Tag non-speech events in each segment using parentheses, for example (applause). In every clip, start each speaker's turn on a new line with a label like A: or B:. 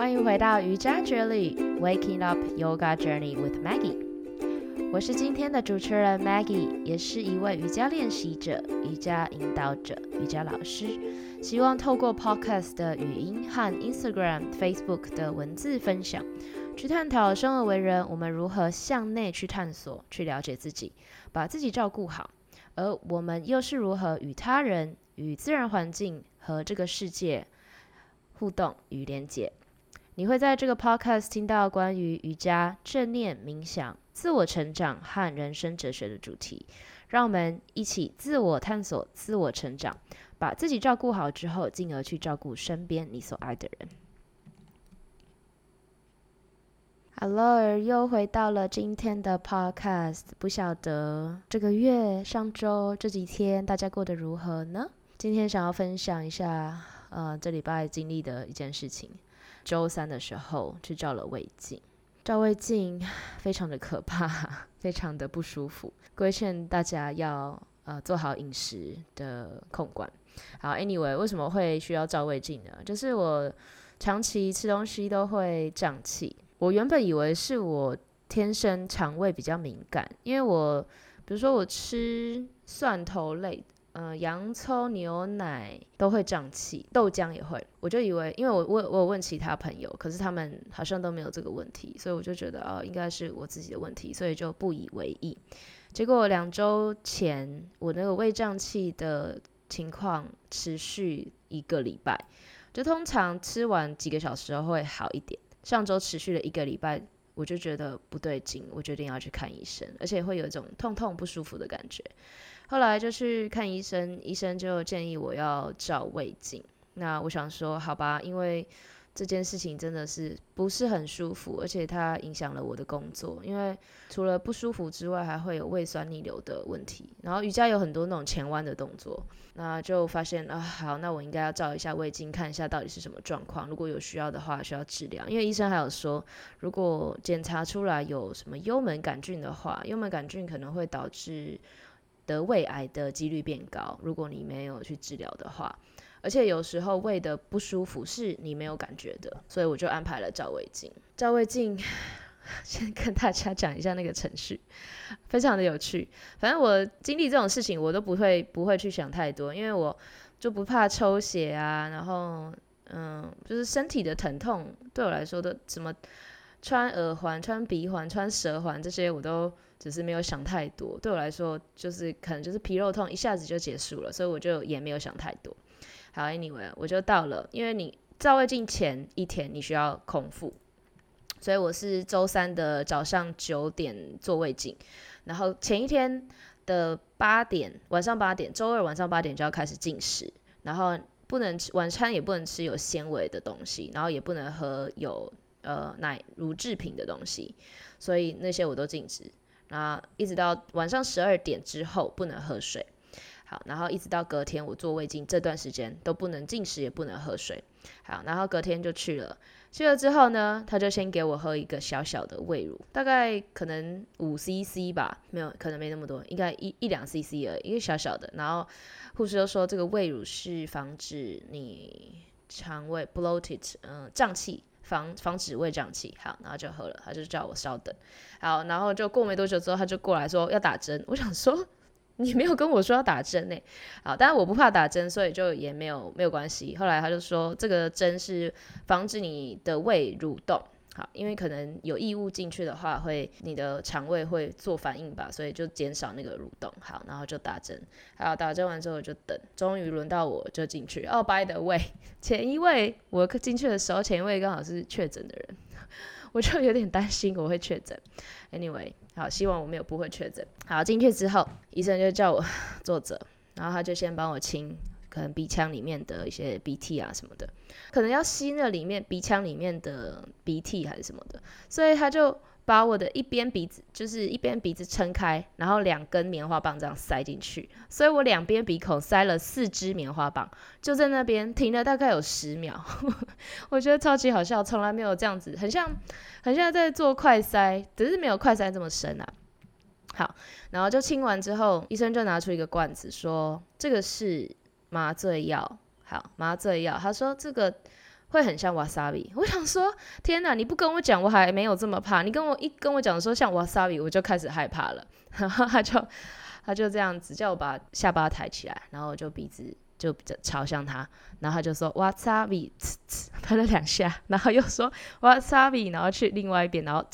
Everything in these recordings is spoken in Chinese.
A: 欢迎回到瑜伽之旅，Waking Up Yoga Journey with Maggie。我是今天的主持人 Maggie，也是一位瑜伽练习者、瑜伽引导者、瑜伽老师。希望透过 Podcast 的语音和 Instagram、Facebook 的文字分享，去探讨生而为人，我们如何向内去探索、去了解自己，把自己照顾好，而我们又是如何与他人、与自然环境和这个世界互动与连接。你会在这个 podcast 听到关于瑜伽、正念、冥想、自我成长和人生哲学的主题。让我们一起自我探索、自我成长，把自己照顾好之后，进而去照顾身边你所爱的人。Hello，又回到了今天的 podcast。不晓得这个月、上周这几天大家过得如何呢？今天想要分享一下，呃，这礼拜经历的一件事情。周三的时候去照了胃镜，照胃镜 (sighs) 非常的可怕，(laughs) 非常的不舒服。规劝大家要呃做好饮食的控管。好，Anyway，为什么会需要照胃镜呢？就是我长期吃东西都会胀气。我原本以为是我天生肠胃比较敏感，因为我比如说我吃蒜头类。嗯，洋葱、牛奶都会胀气，豆浆也会。我就以为，因为我我我有问其他朋友，可是他们好像都没有这个问题，所以我就觉得哦，应该是我自己的问题，所以就不以为意。结果两周前，我那个胃胀气的情况持续一个礼拜，就通常吃完几个小时会好一点。上周持续了一个礼拜，我就觉得不对劲，我决定要去看医生，而且会有一种痛痛不舒服的感觉。后来就去看医生，医生就建议我要照胃镜。那我想说，好吧，因为这件事情真的是不是很舒服，而且它影响了我的工作。因为除了不舒服之外，还会有胃酸逆流的问题。然后瑜伽有很多那种前弯的动作，那就发现啊，好，那我应该要照一下胃镜，看一下到底是什么状况。如果有需要的话，需要治疗。因为医生还有说，如果检查出来有什么幽门杆菌的话，幽门杆菌可能会导致。得胃癌的几率变高，如果你没有去治疗的话，而且有时候胃的不舒服是你没有感觉的，所以我就安排了照胃镜。照胃镜，(laughs) 先跟大家讲一下那个程序，非常的有趣。反正我经历这种事情，我都不会不会去想太多，因为我就不怕抽血啊，然后嗯，就是身体的疼痛对我来说的什么穿耳环、穿鼻环、穿舌环这些我都。只是没有想太多，对我来说就是可能就是皮肉痛一下子就结束了，所以我就也没有想太多。好，Anyway，我就到了，因为你照胃镜前一天你需要空腹，所以我是周三的早上九点做胃镜，然后前一天的八点晚上八点，周二晚上八点就要开始进食，然后不能吃晚餐也不能吃有纤维的东西，然后也不能喝有呃奶乳制品的东西，所以那些我都禁止。啊一直到晚上十二点之后不能喝水，好，然后一直到隔天我做胃镜这段时间都不能进食也不能喝水，好，然后隔天就去了，去了之后呢，他就先给我喝一个小小的胃乳，大概可能五 CC 吧，没有，可能没那么多，应该一一两 CC 而已，一个小小的，然后护士就说这个胃乳是防止你肠胃 bloated，嗯，胀气。防防止胃胀气，好，然后就喝了，他就叫我稍等，好，然后就过没多久之后，他就过来说要打针，我想说 (laughs) 你没有跟我说要打针呢，好，但是我不怕打针，所以就也没有没有关系。后来他就说这个针是防止你的胃蠕动。好，因为可能有异物进去的话，会你的肠胃会做反应吧，所以就减少那个蠕动。好，然后就打针。好，打针完之后就等，终于轮到我就进去。哦，by the way，(laughs) 前一位我进去的时候，前一位刚好是确诊的人，(laughs) 我就有点担心我会确诊。Anyway，好，希望我没有不会确诊。好，进去之后，医生就叫我 (laughs) 坐着，然后他就先帮我清。可能鼻腔里面的一些鼻涕啊什么的，可能要吸那里面鼻腔里面的鼻涕还是什么的，所以他就把我的一边鼻子就是一边鼻子撑开，然后两根棉花棒这样塞进去，所以我两边鼻孔塞了四支棉花棒，就在那边停了大概有十秒，(laughs) 我觉得超级好笑，从来没有这样子，很像很像在做快塞，只是没有快塞这么深啊。好，然后就清完之后，医生就拿出一个罐子说：“这个是。”麻醉药，好，麻醉药。他说这个会很像 wasabi。我想说，天哪！你不跟我讲，我还没有这么怕。你跟我一跟我讲说像 wasabi，我就开始害怕了。(laughs) 然后他就他就这样子叫我把下巴抬起来，然后我就鼻子。就朝向他，然后他就说 wasabi，(laughs) 喷了两下，然后又说 wasabi，然后去另外一边，然后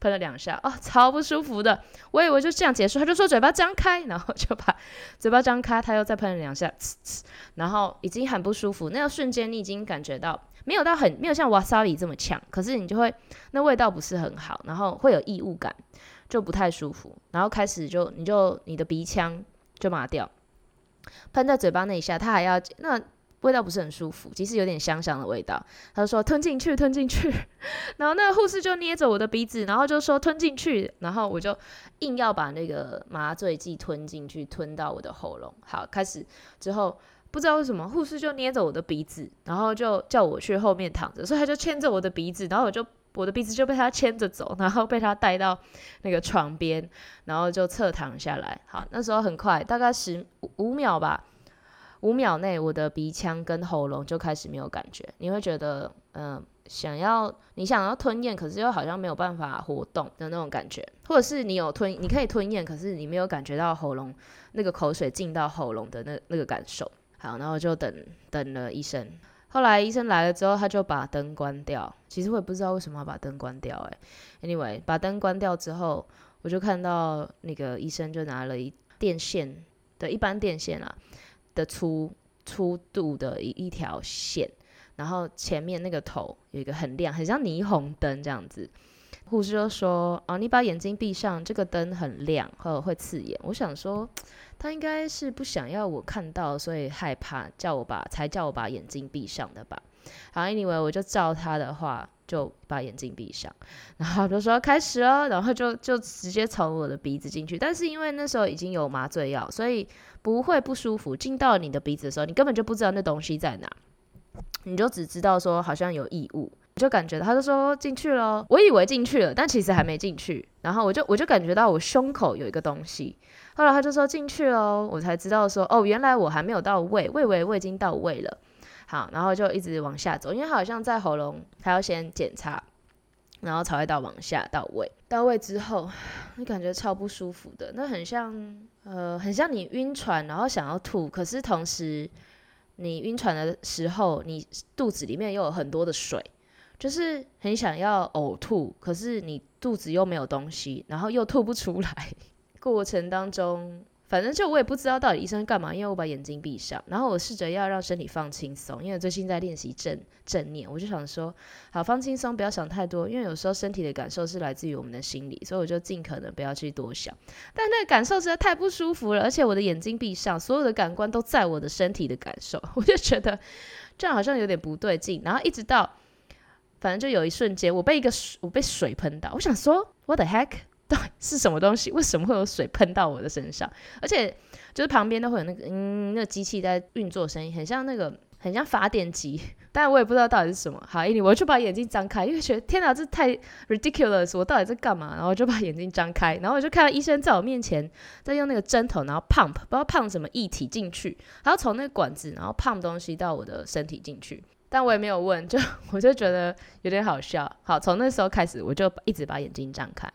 A: 喷了两下，哦，超不舒服的。我以为就这样结束，他就说嘴巴张开，然后就把嘴巴张开，他又再喷了两下，然后已经很不舒服。那个瞬间你已经感觉到没有到很没有像 wasabi 这么呛，可是你就会那味道不是很好，然后会有异物感，就不太舒服。然后开始就你就你的鼻腔就麻掉。喷在嘴巴那一下，他还要那味道不是很舒服，其实有点香香的味道。他就说吞进去，吞进去。(laughs) 然后那个护士就捏着我的鼻子，然后就说吞进去。然后我就硬要把那个麻醉剂吞进去，吞到我的喉咙。好，开始之后不知道为什么护士就捏着我的鼻子，然后就叫我去后面躺着，所以他就牵着我的鼻子，然后我就。我的鼻子就被他牵着走，然后被他带到那个床边，然后就侧躺下来。好，那时候很快，大概十五秒吧，五秒内我的鼻腔跟喉咙就开始没有感觉。你会觉得，嗯，想要你想要吞咽，可是又好像没有办法活动的那种感觉，或者是你有吞，你可以吞咽，可是你没有感觉到喉咙那个口水进到喉咙的那那个感受。好，然后就等等了医生。后来医生来了之后，他就把灯关掉。其实我也不知道为什么要把灯关掉，诶 Anyway，把灯关掉之后，我就看到那个医生就拿了一电线的一般电线啊的粗粗度的一一条线，然后前面那个头有一个很亮，很像霓虹灯这样子。护士就说：“啊，你把眼睛闭上，这个灯很亮，或会刺眼。”我想说。他应该是不想要我看到，所以害怕，叫我把才叫我把眼睛闭上的吧。好，anyway，我就照他的话，就把眼睛闭上，然后就说开始哦，然后就就直接从我的鼻子进去。但是因为那时候已经有麻醉药，所以不会不舒服。进到你的鼻子的时候，你根本就不知道那东西在哪，你就只知道说好像有异物。你就感觉他就说进去了，我以为进去了，但其实还没进去。然后我就我就感觉到我胸口有一个东西。后来他就说进去了，我才知道说哦，原来我还没有到位，位位我已经到位了。好，然后就一直往下走，因为好像在喉咙他要先检查，然后才会到往下到位。到位之后，你感觉超不舒服的，那很像呃，很像你晕船，然后想要吐，可是同时你晕船的时候，你肚子里面又有很多的水。就是很想要呕吐，可是你肚子又没有东西，然后又吐不出来。过程当中，反正就我也不知道到底医生干嘛，因为我把眼睛闭上，然后我试着要让身体放轻松，因为最近在练习正正念，我就想说，好放轻松，不要想太多，因为有时候身体的感受是来自于我们的心理，所以我就尽可能不要去多想。但那个感受实在太不舒服了，而且我的眼睛闭上，所有的感官都在我的身体的感受，我就觉得这样好像有点不对劲，然后一直到。反正就有一瞬间，我被一个水，我被水喷到。我想说，What the heck？到底是什么东西？为什么会有水喷到我的身上？而且就是旁边都会有那个嗯，那个机器在运作声音，很像那个很像发电机，但我也不知道到底是什么。好，anyway，我就把眼睛张开，因为觉得天哪，这太 ridiculous，我到底在干嘛？然后我就把眼睛张开，然后我就看到医生在我面前在用那个针头，然后 pump，不知道 pump 什么液体进去，然后从那个管子，然后 pump 东西到我的身体进去。但我也没有问，就我就觉得有点好笑。好，从那时候开始，我就一直把眼睛张开。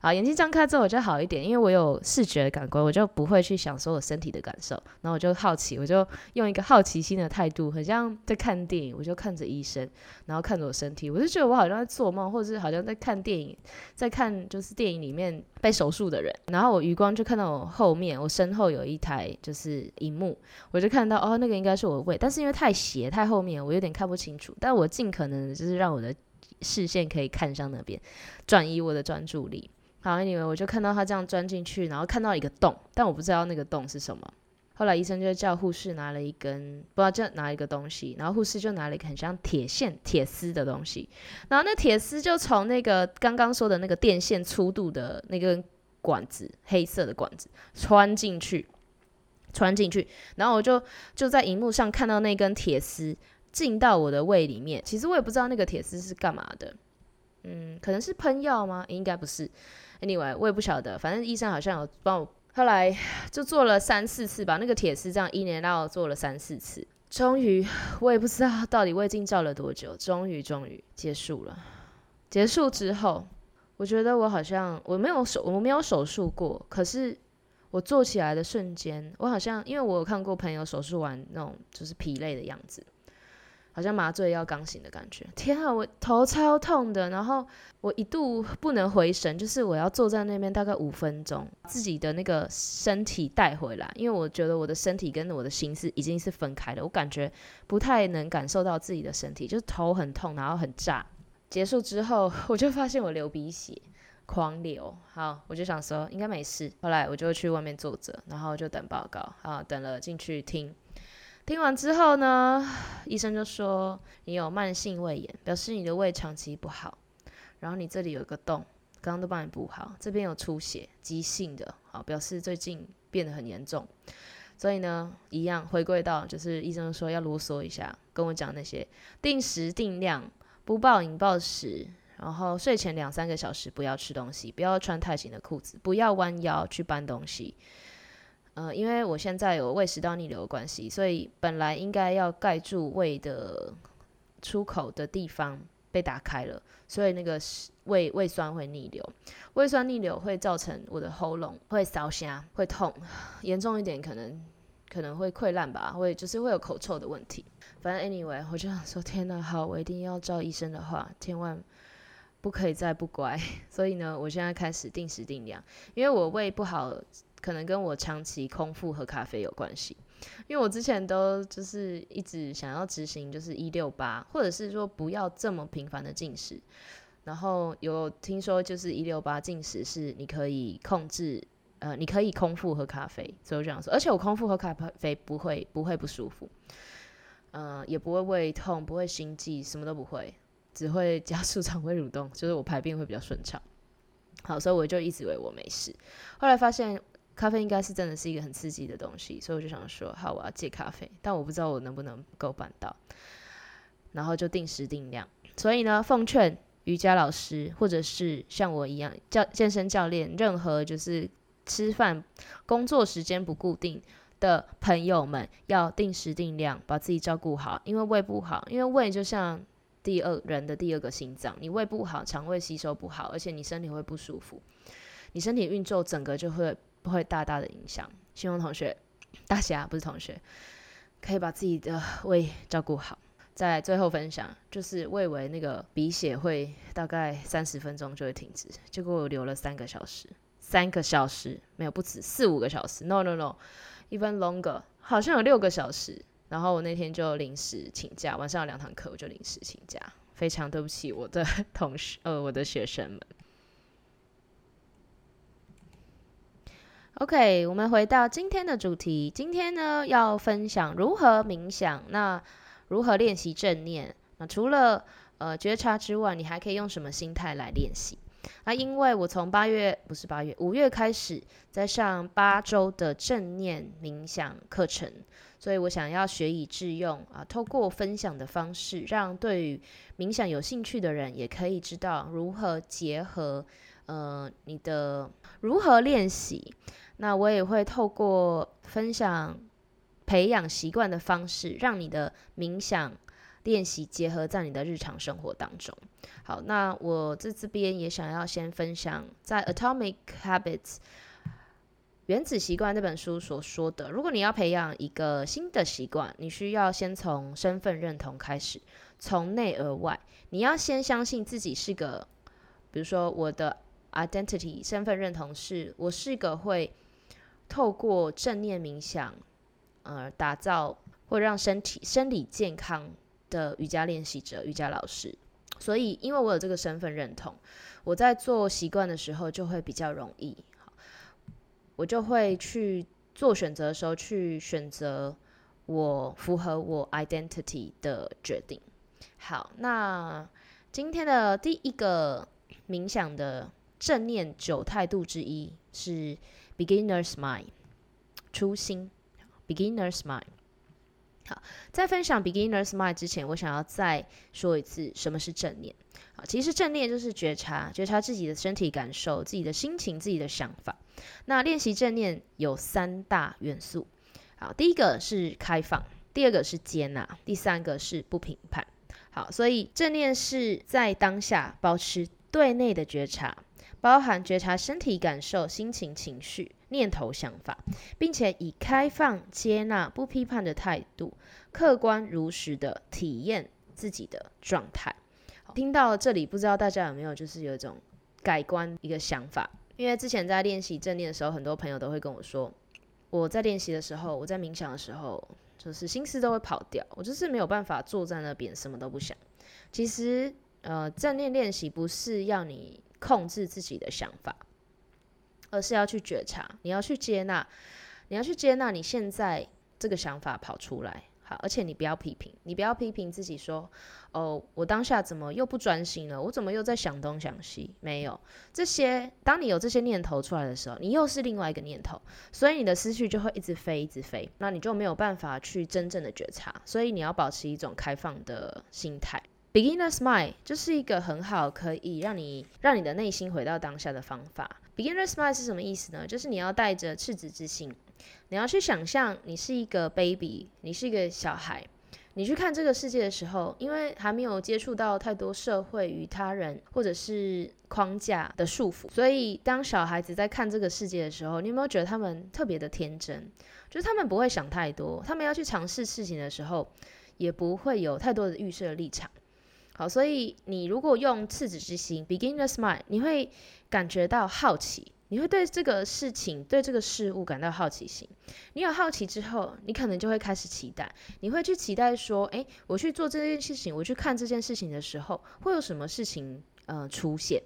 A: 好，眼睛张开之后我就好一点，因为我有视觉感官，我就不会去想说我身体的感受。然后我就好奇，我就用一个好奇心的态度，很像在看电影，我就看着医生，然后看着我身体，我就觉得我好像在做梦，或者是好像在看电影，在看就是电影里面被手术的人。然后我余光就看到我后面，我身后有一台就是荧幕，我就看到哦，那个应该是我的胃，但是因为太斜太后面，我有点看不清楚。但我尽可能就是让我的视线可以看向那边，转移我的专注力。好，anyway，我就看到他这样钻进去，然后看到一个洞，但我不知道那个洞是什么。后来医生就叫护士拿了一根，不知道叫拿一个东西，然后护士就拿了一个很像铁线、铁丝的东西，然后那铁丝就从那个刚刚说的那个电线粗度的那根管子，黑色的管子穿进去，穿进去，然后我就就在荧幕上看到那根铁丝进到我的胃里面。其实我也不知道那个铁丝是干嘛的，嗯，可能是喷药吗？应该不是。Anyway，我也不晓得，反正医生好像有帮我，后来 (sighs) 就做了三四次吧，那个铁丝这样一年到做了三四次，终于，我也不知道到底胃镜照了多久，终于终于结束了。结束之后，我觉得我好像我没有手我没有手术过，可是我坐起来的瞬间，我好像因为我有看过朋友手术完那种就是疲累的样子。好像麻醉要刚醒的感觉，天啊，我头超痛的，然后我一度不能回神，就是我要坐在那边大概五分钟，自己的那个身体带回来，因为我觉得我的身体跟我的心是已经是分开的，我感觉不太能感受到自己的身体，就是头很痛，然后很炸。结束之后，我就发现我流鼻血，狂流，好，我就想说应该没事，后来我就去外面坐着，然后就等报告，啊，等了进去听。听完之后呢，(sighs) 医生就说你有慢性胃炎，表示你的胃长期不好。然后你这里有一个洞，刚刚都帮你补好，这边有出血，急性的，好，表示最近变得很严重。所以呢，一样回归到就是医生说要啰嗦一下，跟我讲那些定时定量，不暴饮暴食，然后睡前两三个小时不要吃东西，不要穿太紧的裤子，不要弯腰去搬东西。呃，因为我现在有胃食道逆流的关系，所以本来应该要盖住胃的出口的地方被打开了，所以那个胃胃酸会逆流，胃酸逆流会造成我的喉咙会烧瞎、会痛，严重一点可能可能会溃烂吧，会就是会有口臭的问题。反正 anyway，我就想说，天哪，好，我一定要照医生的话，千万不可以再不乖。(laughs) 所以呢，我现在开始定时定量，因为我胃不好。可能跟我长期空腹喝咖啡有关系，因为我之前都就是一直想要执行就是一六八，或者是说不要这么频繁的进食，然后有听说就是一六八进食是你可以控制，呃，你可以空腹喝咖啡，所以我这样说，而且我空腹喝咖啡不会不会不舒服，嗯，也不会胃痛，不会心悸，什么都不会，只会加 (laughs) 速肠胃蠕动，就是我排便会比较顺畅。好，所以我就一直以为我没事，后来发现。咖啡应该是真的是一个很刺激的东西，所以我就想说，好，我要戒咖啡，但我不知道我能不能够办到，然后就定时定量。所以呢，奉劝瑜伽老师或者是像我一样教健身教练，任何就是吃饭工作时间不固定的朋友们，要定时定量，把自己照顾好。因为胃不好，因为胃就像第二人的第二个心脏，你胃不好，肠胃吸收不好，而且你身体会不舒服，你身体运作整个就会。会大大的影响，希望同学，大侠不是同学，可以把自己的胃照顾好。在最后分享，就是胃为那个鼻血会大概三十分钟就会停止，结果我流了三个小时，三个小时没有不止四五个小时，no no no，even longer，好像有六个小时。然后我那天就临时请假，晚上有两堂课，我就临时请假，非常对不起我的同学，呃，我的学生们。OK，我们回到今天的主题。今天呢，要分享如何冥想，那如何练习正念。那除了呃觉察之外，你还可以用什么心态来练习？那因为我从八月不是八月五月开始在上八周的正念冥想课程，所以我想要学以致用啊，透过分享的方式，让对于冥想有兴趣的人也可以知道如何结合呃你的如何练习。那我也会透过分享培养习惯的方式，让你的冥想练习结合在你的日常生活当中。好，那我在这边也想要先分享，在《Atomic Habits》原子习惯这本书所说的，如果你要培养一个新的习惯，你需要先从身份认同开始，从内而外，你要先相信自己是个，比如说我的 identity 身份认同是我是一个会。透过正念冥想，呃，打造或让身体生理健康的瑜伽练习者、瑜伽老师。所以，因为我有这个身份认同，我在做习惯的时候就会比较容易。我就会去做选择的时候，去选择我符合我 identity 的决定。好，那今天的第一个冥想的正念九态度之一是。Beginner's mind，初心。Beginner's mind。好，在分享 Beginner's mind 之前，我想要再说一次，什么是正念？好，其实正念就是觉察，觉察自己的身体感受、自己的心情、自己的想法。那练习正念有三大元素。好，第一个是开放，第二个是接纳，第三个是不评判。好，所以正念是在当下保持对内的觉察，包含觉察身体感受、心情、情绪、念头、想法，并且以开放、接纳、不批判的态度，客观如实的体验自己的状态。听到这里，不知道大家有没有就是有一种改观一个想法？因为之前在练习正念的时候，很多朋友都会跟我说，我在练习的时候，我在冥想的时候。就是心思都会跑掉，我就是没有办法坐在那边什么都不想。其实，呃，正念练习不是要你控制自己的想法，而是要去觉察，你要去接纳，你要去接纳你现在这个想法跑出来。好，而且你不要批评，你不要批评自己说，哦，我当下怎么又不专心了？我怎么又在想东想西？没有这些，当你有这些念头出来的时候，你又是另外一个念头，所以你的思绪就会一直飞，一直飞，那你就没有办法去真正的觉察。所以你要保持一种开放的心态。Beginner's mind 就是一个很好可以让你让你的内心回到当下的方法。Beginner's mind 是什么意思呢？就是你要带着赤子之心。你要去想象，你是一个 baby，你是一个小孩，你去看这个世界的时候，因为还没有接触到太多社会与他人或者是框架的束缚，所以当小孩子在看这个世界的时候，你有没有觉得他们特别的天真？就是他们不会想太多，他们要去尝试事情的时候，也不会有太多的预设立场。好，所以你如果用赤子之心 （beginner's mind），你会感觉到好奇。你会对这个事情、对这个事物感到好奇心。你有好奇之后，你可能就会开始期待。你会去期待说：“诶，我去做这件事情，我去看这件事情的时候，会有什么事情呃出现？”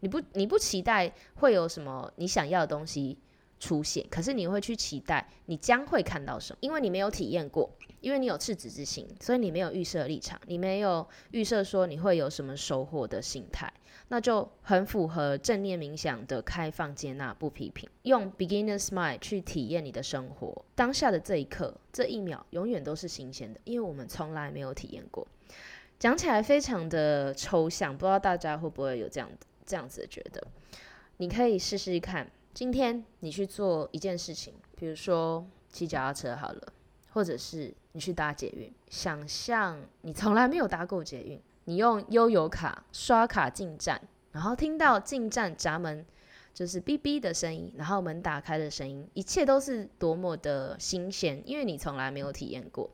A: 你不，你不期待会有什么你想要的东西出现，可是你会去期待你将会看到什么，因为你没有体验过，因为你有赤子之心，所以你没有预设立场，你没有预设说你会有什么收获的心态。那就很符合正念冥想的开放、接纳、不批评，用 beginner's mind 去体验你的生活。当下的这一刻、这一秒，永远都是新鲜的，因为我们从来没有体验过。讲起来非常的抽象，不知道大家会不会有这样这样子的觉得？你可以试试看，今天你去做一件事情，比如说骑脚踏车好了，或者是你去搭捷运，想象你从来没有搭过捷运。你用悠游卡刷卡进站，然后听到进站闸门就是哔哔的声音，然后门打开的声音，一切都是多么的新鲜，因为你从来没有体验过。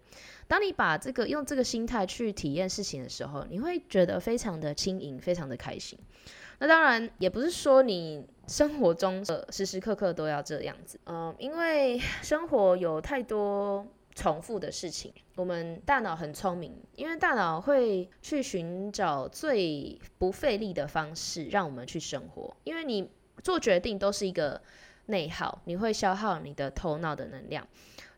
A: 当你把这个用这个心态去体验事情的时候，你会觉得非常的轻盈，非常的开心。那当然也不是说你生活中的时时刻刻都要这样子，嗯，因为生活有太多。重复的事情，我们大脑很聪明，因为大脑会去寻找最不费力的方式让我们去生活。因为你做决定都是一个内耗，你会消耗你的头脑的能量，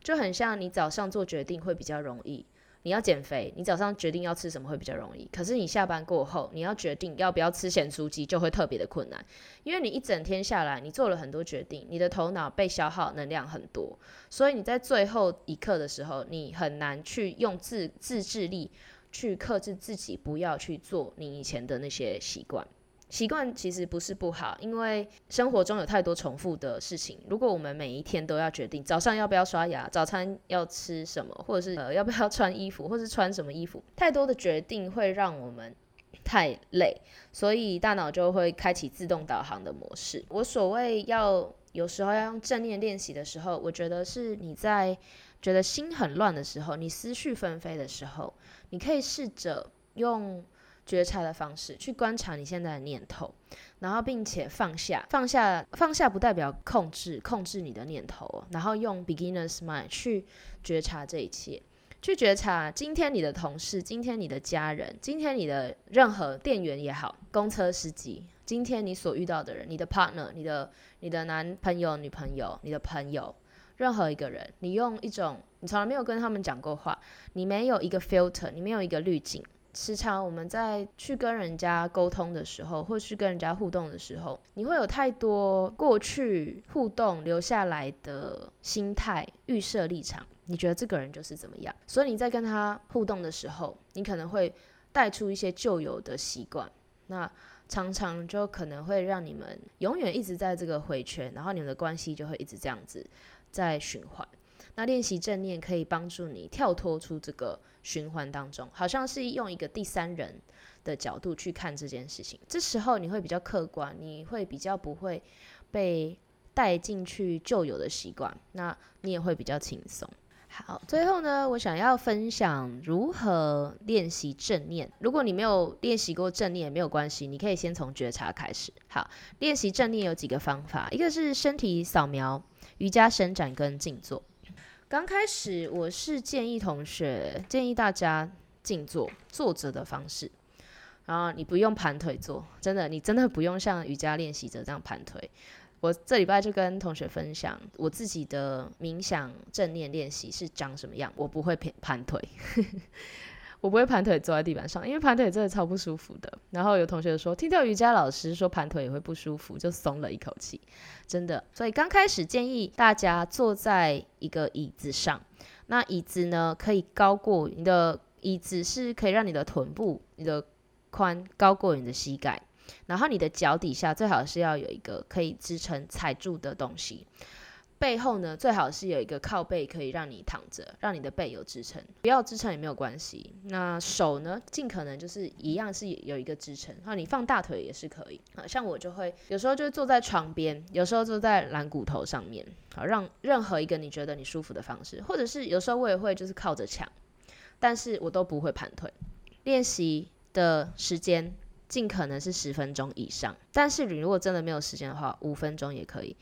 A: 就很像你早上做决定会比较容易。你要减肥，你早上决定要吃什么会比较容易。可是你下班过后，你要决定要不要吃咸酥鸡就会特别的困难，因为你一整天下来，你做了很多决定，你的头脑被消耗能量很多，所以你在最后一刻的时候，你很难去用自自制力去克制自己，不要去做你以前的那些习惯。习惯其实不是不好，因为生活中有太多重复的事情。如果我们每一天都要决定早上要不要刷牙、早餐要吃什么，或者是呃要不要穿衣服，或是穿什么衣服，太多的决定会让我们太累，所以大脑就会开启自动导航的模式。我所谓要有时候要用正念练习的时候，我觉得是你在觉得心很乱的时候，你思绪纷飞的时候，你可以试着用。觉察的方式去观察你现在的念头，然后并且放下，放下，放下不代表控制，控制你的念头，然后用 beginner's mind 去觉察这一切，去觉察今天你的同事，今天你的家人，今天你的任何店员也好，公车司机，今天你所遇到的人，你的 partner，你的你的男朋友、女朋友，你的朋友，任何一个人，你用一种你从来没有跟他们讲过话，你没有一个 filter，你没有一个滤镜。时常我们在去跟人家沟通的时候，或是跟人家互动的时候，你会有太多过去互动留下来的心态、预设立场。你觉得这个人就是怎么样？所以你在跟他互动的时候，你可能会带出一些旧有的习惯，那常常就可能会让你们永远一直在这个回圈，然后你们的关系就会一直这样子在循环。那练习正念可以帮助你跳脱出这个循环当中，好像是用一个第三人的角度去看这件事情。这时候你会比较客观，你会比较不会被带进去旧有的习惯，那你也会比较轻松。好，最后呢，我想要分享如何练习正念。如果你没有练习过正念，也没有关系，你可以先从觉察开始。好，练习正念有几个方法，一个是身体扫描、瑜伽伸展跟静坐。刚开始我是建议同学，建议大家静坐，坐着的方式。然后你不用盘腿坐，真的，你真的不用像瑜伽练习者这样盘腿。我这礼拜就跟同学分享我自己的冥想正念练习是长什么样。我不会盘盘腿，我不会盘腿坐在地板上，因为盘腿真的超不舒服的。然后有同学说，听到瑜伽老师说盘腿也会不舒服，就松了一口气，真的。所以刚开始建议大家坐在一个椅子上，那椅子呢可以高过你的椅子是可以让你的臀部、你的髋高过你的膝盖。然后你的脚底下最好是要有一个可以支撑踩住的东西，背后呢最好是有一个靠背可以让你躺着，让你的背有支撑。不要支撑也没有关系。那手呢，尽可能就是一样是有一个支撑。然后你放大腿也是可以。啊，像我就会有时候就坐在床边，有时候坐在蓝骨头上面，好让任何一个你觉得你舒服的方式，或者是有时候我也会就是靠着墙，但是我都不会盘腿。练习的时间。尽可能是十分钟以上，但是你如果真的没有时间的话，五分钟也可以。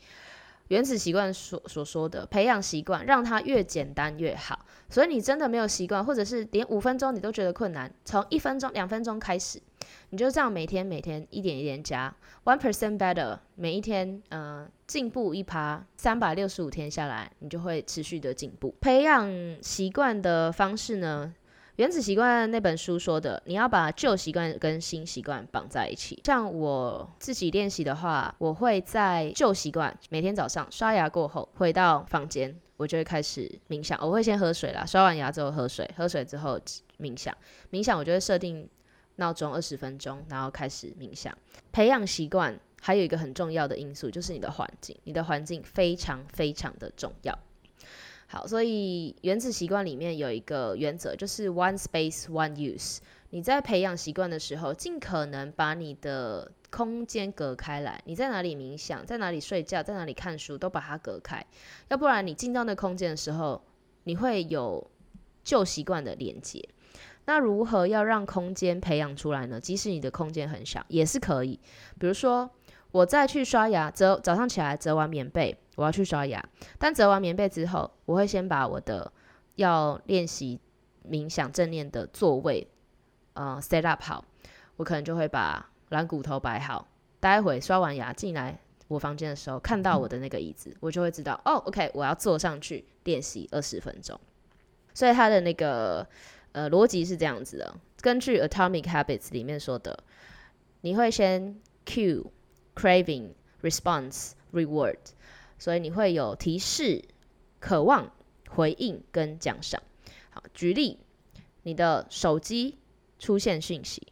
A: 原子习惯所所说的，培养习惯，让它越简单越好。所以你真的没有习惯，或者是连五分钟你都觉得困难，从一分钟、两分钟开始，你就这样每天每天一点一点加，one percent better，每一天呃进步一趴，三百六十五天下来，你就会持续的进步。培养习惯的方式呢？原子习惯那本书说的，你要把旧习惯跟新习惯绑在一起。像我自己练习的话，我会在旧习惯每天早上刷牙过后回到房间，我就会开始冥想。我会先喝水啦，刷完牙之后喝水，喝水之后冥想。冥想我就会设定闹钟二十分钟，然后开始冥想。培养习惯还有一个很重要的因素就是你的环境，你的环境非常非常的重要。好，所以原子习惯里面有一个原则，就是 one space one use。你在培养习惯的时候，尽可能把你的空间隔开来。你在哪里冥想，在哪里睡觉，在哪里看书，都把它隔开。要不然你进到那空间的时候，你会有旧习惯的连接。那如何要让空间培养出来呢？即使你的空间很小，也是可以。比如说，我再去刷牙，折早上起来折完棉被。我要去刷牙，但折完棉被之后，我会先把我的要练习冥想正念的座位，呃，set up 好。我可能就会把软骨头摆好。待会刷完牙进来我房间的时候，看到我的那个椅子，我就会知道，哦，OK，我要坐上去练习二十分钟。所以它的那个呃逻辑是这样子的：根据 Atomic Habits 里面说的，你会先 cue、craving、response、reward。所以你会有提示、渴望、回应跟奖赏。好，举例，你的手机出现讯息，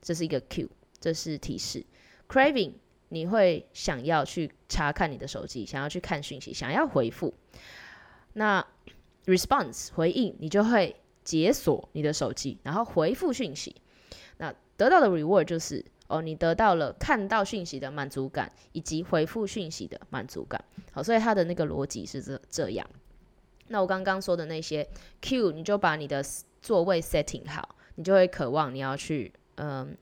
A: 这是一个 Q，这是提示。Craving，你会想要去查看你的手机，想要去看讯息，想要回复。那 Response 回应，你就会解锁你的手机，然后回复讯息。那得到的 Reward 就是。哦，你得到了看到讯息的满足感，以及回复讯息的满足感。好，所以它的那个逻辑是这这样。那我刚刚说的那些 Q，你就把你的座位 setting 好，你就会渴望你要去嗯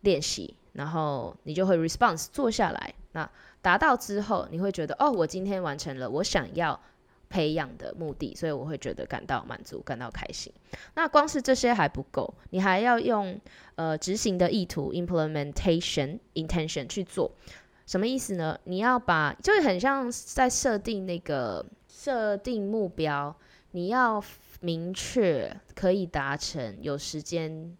A: 练习，然后你就会 response 坐下来。那达到之后，你会觉得哦，我今天完成了我想要。培养的目的，所以我会觉得感到满足，感到开心。那光是这些还不够，你还要用呃执行的意图 （implementation intention） 去做。什么意思呢？你要把，就是很像在设定那个设定目标，你要明确可以达成，有时间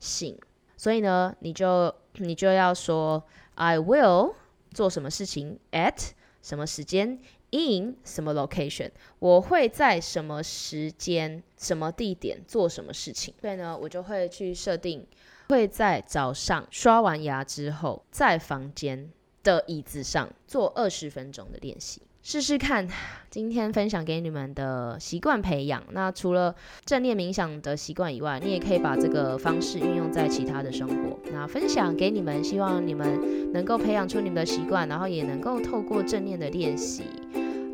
A: 性。所以呢，你就你就要说，I will 做什么事情 at 什么时间。In 什么 location，我会在什么时间、什么地点做什么事情。所以呢，我就会去设定，会在早上刷完牙之后，在房间的椅子上做二十分钟的练习。试试看。今天分享给你们的习惯培养，那除了正念冥想的习惯以外，你也可以把这个方式运用在其他的生活。那分享给你们，希望你们能够培养出你们的习惯，然后也能够透过正念的练习，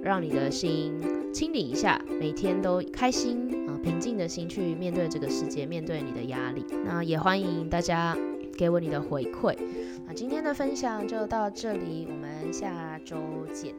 A: 让你的心清理一下，每天都开心啊平静的心去面对这个世界，面对你的压力。那也欢迎大家给我你的回馈。那今天的分享就到这里，我们下周见。